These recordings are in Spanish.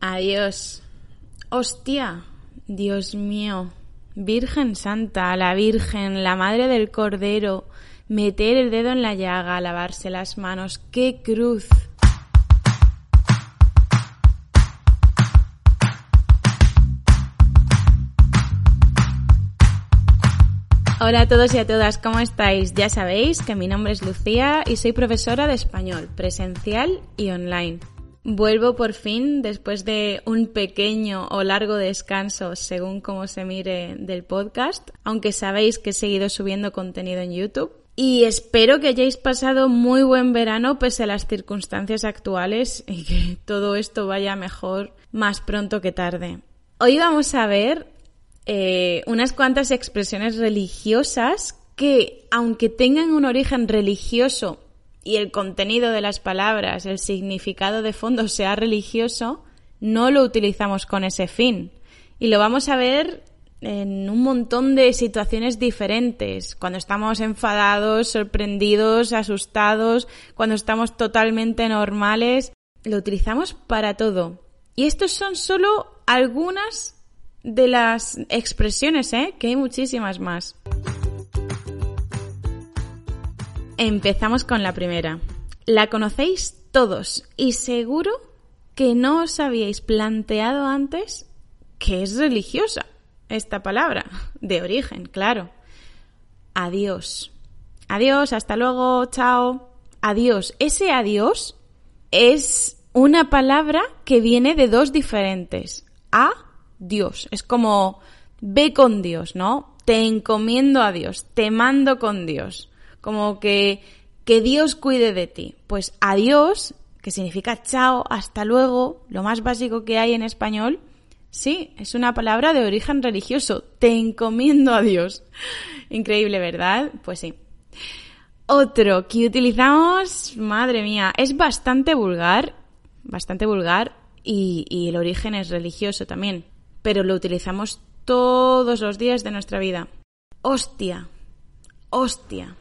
Adiós. Hostia, Dios mío. Virgen Santa, la Virgen, la Madre del Cordero, meter el dedo en la llaga, lavarse las manos, qué cruz. Hola a todos y a todas, ¿cómo estáis? Ya sabéis que mi nombre es Lucía y soy profesora de español, presencial y online. Vuelvo por fin después de un pequeño o largo descanso según cómo se mire del podcast, aunque sabéis que he seguido subiendo contenido en YouTube. Y espero que hayáis pasado muy buen verano pese a las circunstancias actuales y que todo esto vaya mejor más pronto que tarde. Hoy vamos a ver eh, unas cuantas expresiones religiosas que, aunque tengan un origen religioso y el contenido de las palabras, el significado de fondo sea religioso, no lo utilizamos con ese fin. Y lo vamos a ver en un montón de situaciones diferentes, cuando estamos enfadados, sorprendidos, asustados, cuando estamos totalmente normales, lo utilizamos para todo. Y estos son solo algunas de las expresiones, ¿eh? que hay muchísimas más. Empezamos con la primera. La conocéis todos y seguro que no os habíais planteado antes que es religiosa esta palabra, de origen, claro. Adiós. Adiós, hasta luego, chao. Adiós. Ese adiós es una palabra que viene de dos diferentes. A Dios. Es como ve con Dios, ¿no? Te encomiendo a Dios, te mando con Dios. Como que, que Dios cuide de ti. Pues adiós, que significa chao, hasta luego, lo más básico que hay en español, sí, es una palabra de origen religioso. Te encomiendo a Dios. Increíble, ¿verdad? Pues sí. Otro que utilizamos, madre mía, es bastante vulgar, bastante vulgar y, y el origen es religioso también pero lo utilizamos todos los días de nuestra vida. Hostia, hostia.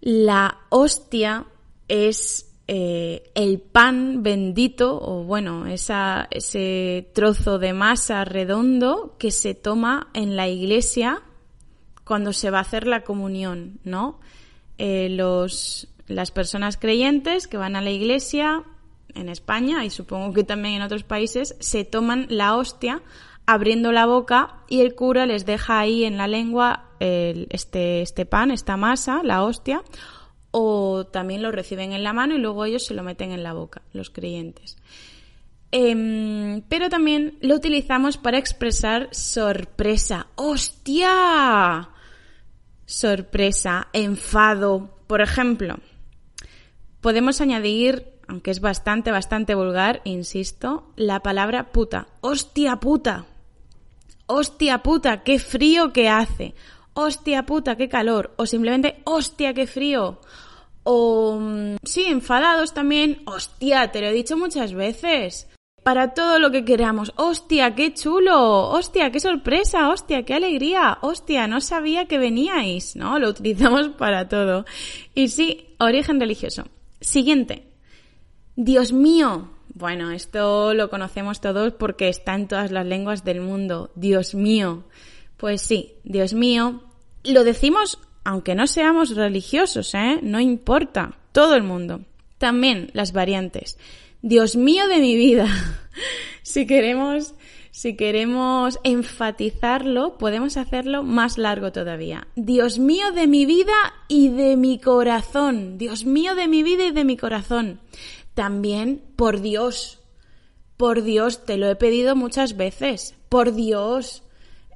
La hostia es eh, el pan bendito, o bueno, ese trozo de masa redondo que se toma en la iglesia cuando se va a hacer la comunión, ¿no? Eh, los, las personas creyentes que van a la iglesia en España y supongo que también en otros países se toman la hostia abriendo la boca y el cura les deja ahí en la lengua este, este pan, esta masa, la hostia, o también lo reciben en la mano y luego ellos se lo meten en la boca, los creyentes. Em, pero también lo utilizamos para expresar sorpresa. ¡Hostia! Sorpresa, enfado. Por ejemplo, podemos añadir aunque es bastante, bastante vulgar, insisto, la palabra puta. ¡Hostia puta! hostia puta, qué frío que hace, hostia puta, qué calor, o simplemente hostia, qué frío. O mm, sí, enfadados también, hostia, te lo he dicho muchas veces. Para todo lo que queramos, hostia, qué chulo, hostia, qué sorpresa, hostia, qué alegría, hostia, no sabía que veníais, ¿no? Lo utilizamos para todo. Y sí, origen religioso. Siguiente. Dios mío, bueno, esto lo conocemos todos porque está en todas las lenguas del mundo. Dios mío. Pues sí, Dios mío. Lo decimos aunque no seamos religiosos, ¿eh? No importa. Todo el mundo. También las variantes. Dios mío de mi vida. si queremos, si queremos enfatizarlo, podemos hacerlo más largo todavía. Dios mío de mi vida y de mi corazón. Dios mío de mi vida y de mi corazón también por Dios, por Dios, te lo he pedido muchas veces, por Dios,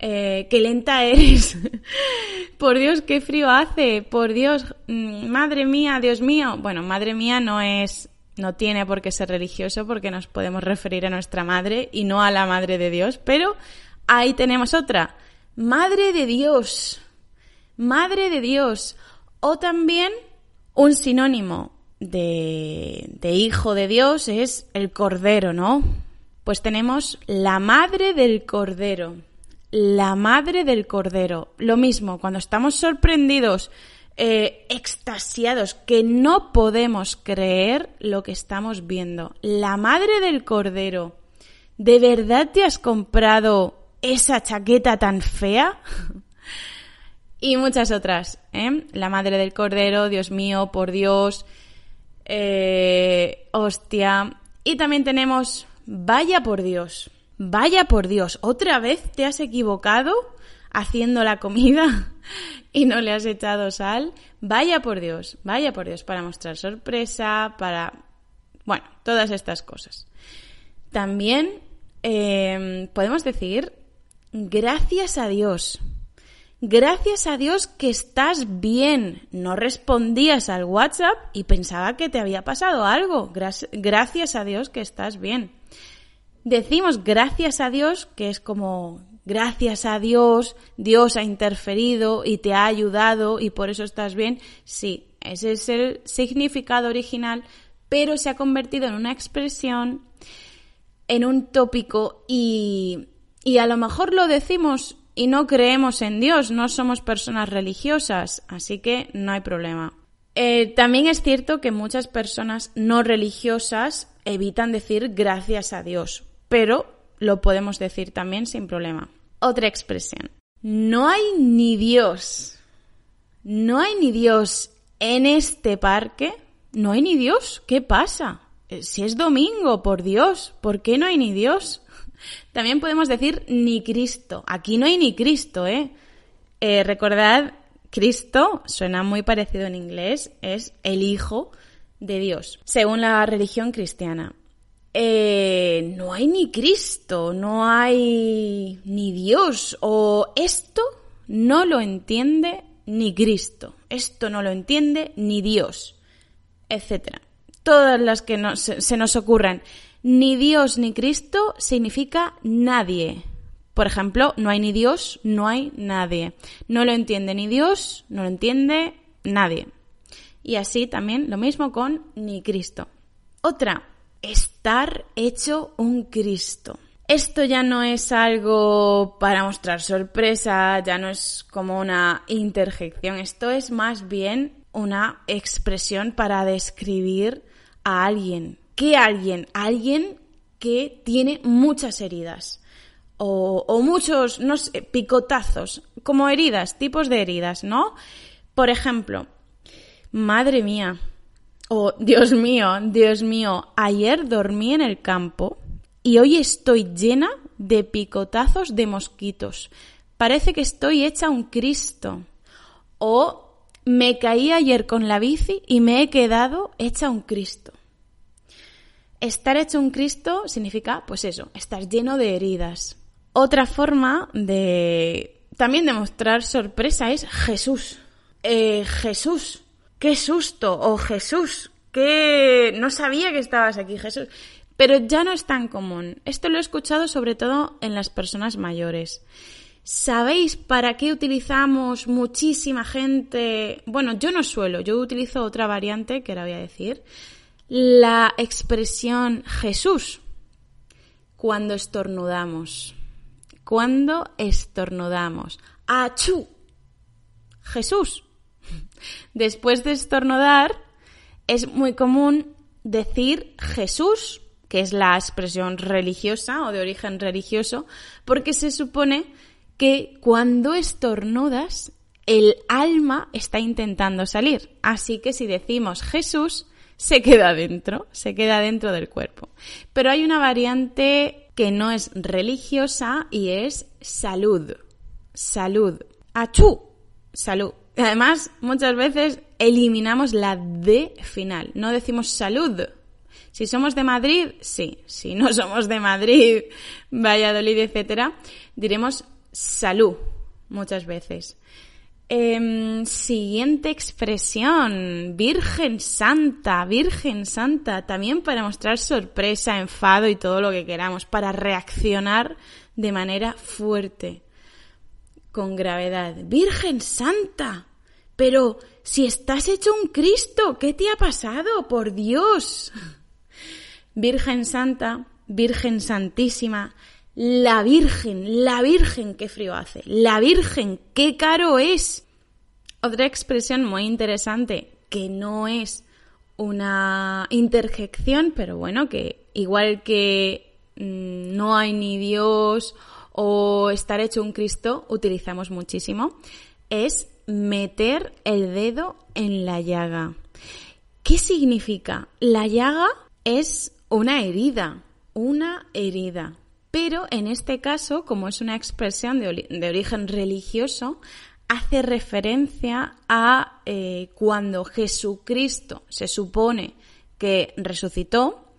eh, qué lenta eres, por Dios, qué frío hace, por Dios, mm, madre mía, Dios mío. Bueno, madre mía no es, no tiene por qué ser religioso porque nos podemos referir a nuestra madre y no a la madre de Dios, pero ahí tenemos otra, madre de Dios, madre de Dios, o también un sinónimo, de, hijo de Dios es el Cordero, ¿no? Pues tenemos la madre del Cordero. La madre del Cordero. Lo mismo, cuando estamos sorprendidos, eh, extasiados, que no podemos creer lo que estamos viendo. La madre del Cordero. ¿De verdad te has comprado esa chaqueta tan fea? y muchas otras. ¿eh? La madre del cordero, Dios mío, por Dios, eh, hostia. Y también tenemos, vaya por Dios, vaya por Dios, otra vez te has equivocado haciendo la comida y no le has echado sal. Vaya por Dios, vaya por Dios, para mostrar sorpresa, para... Bueno, todas estas cosas. También eh, podemos decir, gracias a Dios, Gracias a Dios que estás bien. No respondías al WhatsApp y pensaba que te había pasado algo. Gracias a Dios que estás bien. Decimos gracias a Dios, que es como gracias a Dios, Dios ha interferido y te ha ayudado y por eso estás bien. Sí, ese es el significado original, pero se ha convertido en una expresión, en un tópico y, y a lo mejor lo decimos y no creemos en Dios, no somos personas religiosas, así que no hay problema. Eh, también es cierto que muchas personas no religiosas evitan decir gracias a Dios, pero lo podemos decir también sin problema. Otra expresión. No hay ni Dios. No hay ni Dios en este parque. No hay ni Dios. ¿Qué pasa? Eh, si es domingo, por Dios, ¿por qué no hay ni Dios? También podemos decir ni Cristo. Aquí no hay ni Cristo, ¿eh? eh recordad, Cristo suena muy parecido en inglés, es el Hijo de Dios, según la religión cristiana. Eh, no hay ni Cristo, no hay ni Dios, o esto no lo entiende ni Cristo, esto no lo entiende ni Dios, etc. Todas las que se nos ocurran ni Dios ni Cristo significa nadie. Por ejemplo, no hay ni Dios, no hay nadie. No lo entiende ni Dios, no lo entiende nadie. Y así también lo mismo con ni Cristo. Otra, estar hecho un Cristo. Esto ya no es algo para mostrar sorpresa, ya no es como una interjección, esto es más bien una expresión para describir a alguien, ¿Qué alguien? Alguien que tiene muchas heridas. O, muchos, no sé, picotazos, como heridas, tipos de heridas, ¿no? Por ejemplo, madre mía, o Dios mío, Dios mío, ayer dormí en el campo y hoy estoy llena de picotazos de mosquitos. Parece que estoy hecha un Cristo. O me caí ayer con la bici y me he quedado hecha un Cristo. Estar hecho un Cristo significa, pues eso, estar lleno de heridas. Otra forma de también demostrar sorpresa es Jesús. Eh, Jesús, qué susto, o Jesús, que no sabía que estabas aquí, Jesús. Pero ya no es tan común. Esto lo he escuchado sobre todo en las personas mayores. ¿Sabéis para qué utilizamos muchísima gente? Bueno, yo no suelo, yo utilizo otra variante que ahora voy a decir la expresión Jesús cuando estornudamos. Cuando estornudamos. ¡Achú! Jesús. Después de estornudar, es muy común decir Jesús, que es la expresión religiosa o de origen religioso, porque se supone que cuando estornudas, el alma está intentando salir. Así que si decimos Jesús, se queda dentro, se queda dentro del cuerpo. Pero hay una variante que no es religiosa y es salud. Salud. Achú. Salud. Además, muchas veces eliminamos la D final. No decimos salud. Si somos de Madrid, sí. Si no somos de Madrid, Valladolid, etcétera, diremos salud muchas veces. Em, siguiente expresión, Virgen Santa, Virgen Santa, también para mostrar sorpresa, enfado y todo lo que queramos, para reaccionar de manera fuerte, con gravedad. Virgen Santa, pero si estás hecho un Cristo, ¿qué te ha pasado? Por Dios. Virgen Santa, Virgen Santísima, la Virgen, la Virgen, qué frío hace. La Virgen, qué caro es. Otra expresión muy interesante que no es una interjección, pero bueno, que igual que mm, no hay ni Dios o estar hecho un Cristo, utilizamos muchísimo, es meter el dedo en la llaga. ¿Qué significa? La llaga es una herida, una herida. Pero en este caso, como es una expresión de, origen religioso, hace referencia a eh, cuando Jesucristo se supone que resucitó,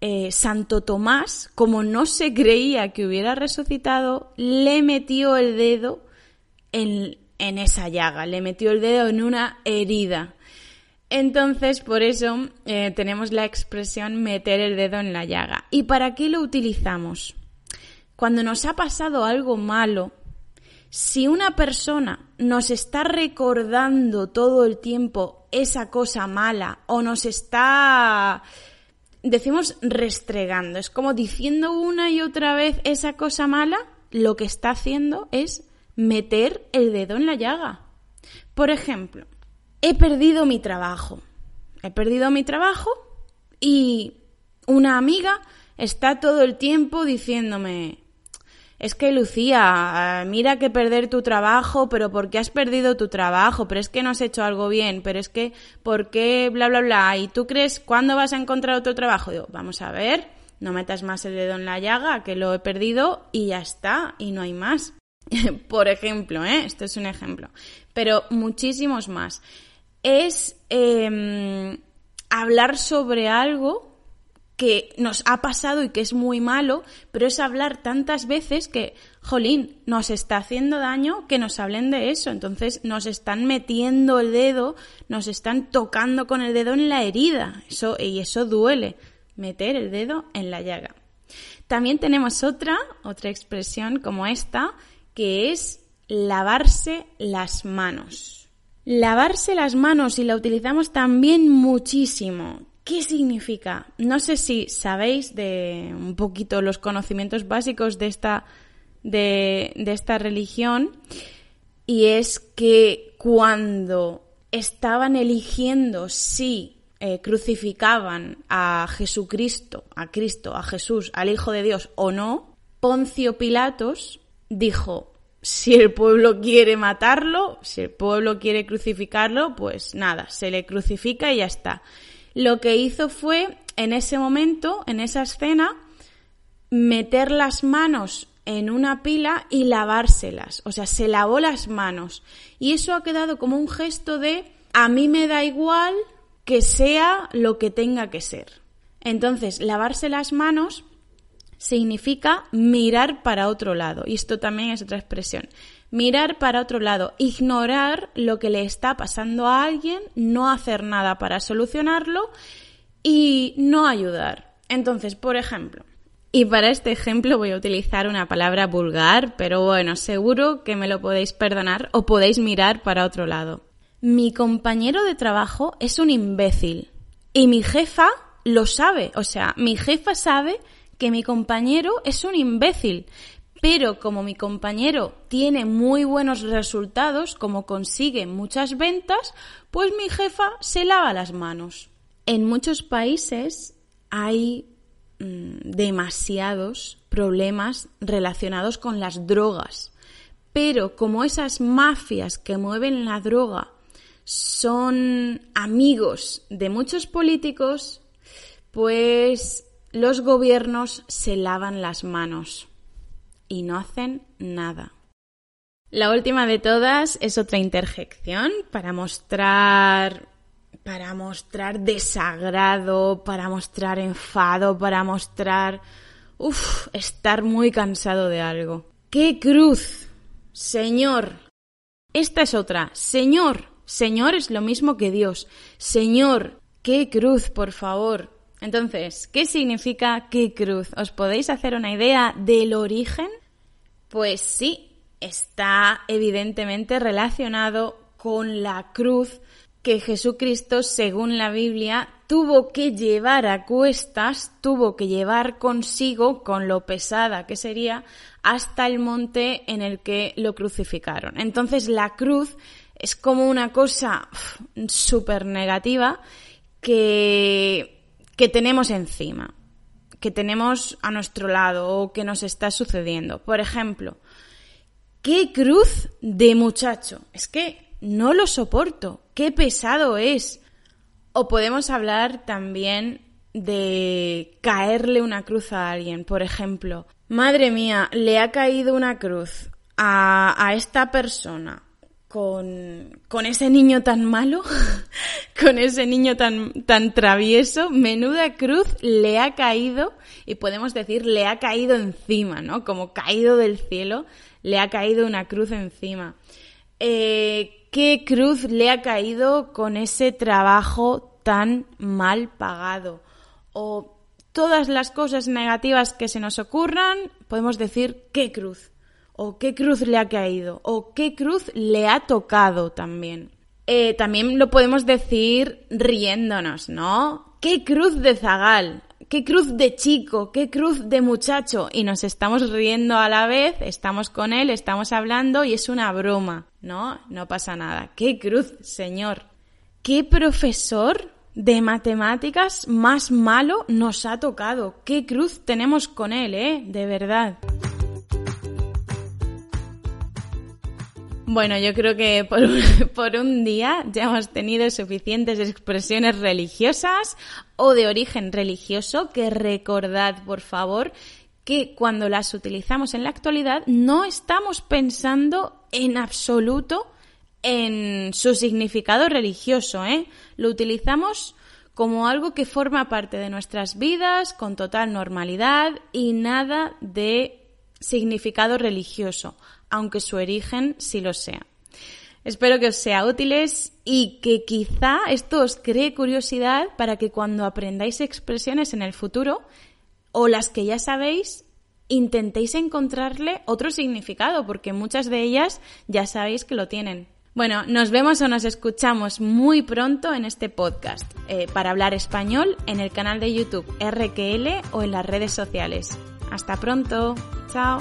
eh, Santo Tomás, como no se creía que hubiera resucitado, le metió el dedo en, en esa llaga, le metió el dedo en una herida. Entonces, por eso eh, tenemos la expresión meter el dedo en la llaga. ¿Y para qué lo utilizamos? Cuando nos ha pasado algo malo, si una persona nos está recordando todo el tiempo esa cosa mala o nos está, decimos, restregando, es como diciendo una y otra vez esa cosa mala, lo que está haciendo es meter el dedo en la llaga. Por ejemplo, he perdido mi trabajo. He perdido mi trabajo y una amiga está todo el tiempo diciéndome, es que Lucía, mira que perder tu trabajo, pero ¿por qué has perdido tu trabajo? Pero es que no has hecho algo bien, pero es que, ¿por qué bla, bla, bla? ¿Y tú crees cuándo vas a encontrar otro trabajo? Digo, vamos a ver, no metas más el dedo en la llaga, que lo he perdido y ya está, y no hay más. Por ejemplo, ¿eh? Esto es un ejemplo. Pero muchísimos más es em, hablar sobre algo que nos ha pasado y que es muy malo, pero es hablar tantas veces que, jolín, nos está haciendo daño que nos hablen de eso. Entonces nos están metiendo el dedo, nos están tocando con el dedo en la herida. Eso, y eso duele, meter el dedo en la llaga. También tenemos otra, otra expresión como esta, que es lavarse las manos. Lavarse las manos y la utilizamos también muchísimo. ¿Qué significa? No sé si sabéis de un poquito los conocimientos básicos de esta, de, esta religión y es que cuando estaban eligiendo si eh, crucificaban a Jesucristo, a Cristo, a Jesús, al Hijo de Dios o no, Poncio Pilatos dijo, si el pueblo quiere matarlo, si el pueblo quiere crucificarlo, pues nada, se le crucifica y ya está. Lo que hizo fue, en ese momento, en esa escena, meter las manos en una pila y lavárselas. O sea, se lavó las manos. Y eso ha quedado como un gesto de, a mí me da igual que sea lo que tenga que ser. Entonces, lavarse las manos significa mirar para otro lado. Y esto también es otra expresión. Mirar para otro lado, ignorar lo que le está pasando a alguien, no hacer nada para solucionarlo y no ayudar. Entonces, por ejemplo, y para este ejemplo voy a utilizar una palabra vulgar, pero bueno, seguro que me lo podéis perdonar o podéis mirar para otro lado. Mi compañero de trabajo es un imbécil y mi jefa lo sabe, o sea, mi jefa sabe que mi compañero es un imbécil, pero como mi compañero tiene muy buenos resultados, como consigue muchas ventas, pues mi jefa se lava las manos. En muchos países hay mm, demasiados problemas relacionados con las drogas, pero como esas mafias que mueven la droga son amigos de muchos políticos, pues los gobiernos se lavan las manos y no hacen nada. La última de todas es otra interjección para mostrar para mostrar desagrado, para mostrar enfado, para mostrar uff, estar muy cansado de algo. ¡Qué cruz! Señor. Esta es otra. Señor. Señor es lo mismo que Dios. Señor, qué cruz, por favor. Entonces, ¿qué significa qué cruz? ¿Os podéis hacer una idea del origen? Pues sí, está evidentemente relacionado con la cruz que Jesucristo, según la Biblia, tuvo que llevar a cuestas, tuvo que llevar consigo, con lo pesada que sería, hasta el monte en el que lo crucificaron. Entonces la cruz es como una cosa súper negativa que que tenemos encima. que tenemos a nuestro lado o que nos está sucediendo. Por ejemplo, qué cruz de muchacho. Es que no lo soporto. Qué pesado es. O podemos hablar también de caerle una cruz a alguien. Por ejemplo, madre mía, le ha caído una cruz a, a esta persona con, con, ese niño tan malo, con ese niño tan, tan travieso, menuda cruz le ha caído, y podemos decir le ha caído encima, ¿no? Como caído del cielo, le ha caído una cruz encima. Eh, ¿Qué cruz le ha caído con ese trabajo tan mal pagado? O todas las cosas negativas que se nos ocurran, podemos decir qué cruz o qué cruz le ha caído, o qué cruz le ha tocado también. Eh, también lo podemos decir riéndonos, ¿no? ¿Qué cruz de zagal? ¿Qué cruz de chico? ¿Qué cruz de muchacho? Y nos estamos riendo a la vez, estamos con él, estamos hablando y es una broma, ¿no? No pasa nada. ¿Qué cruz, señor? ¿Qué profesor de matemáticas más malo nos ha tocado? ¿Qué cruz tenemos con él, eh? De verdad. Bueno, yo creo que por un, día ya hemos tenido suficientes expresiones religiosas o de origen religioso que recordad, por favor, que cuando las utilizamos en la actualidad no estamos pensando en absoluto en su significado religioso, ¿eh? Lo utilizamos como algo que forma parte de nuestras vidas con total normalidad y nada de significado religioso aunque su origen sí lo sea. Espero que os sea útiles y que quizá esto os cree curiosidad para que cuando aprendáis expresiones en el futuro o las que ya sabéis, intentéis encontrarle otro significado, porque muchas de ellas ya sabéis que lo tienen. Bueno, nos vemos o nos escuchamos muy pronto en este podcast eh, para hablar español en el canal de YouTube RQL o en las redes sociales. Hasta pronto. Chao.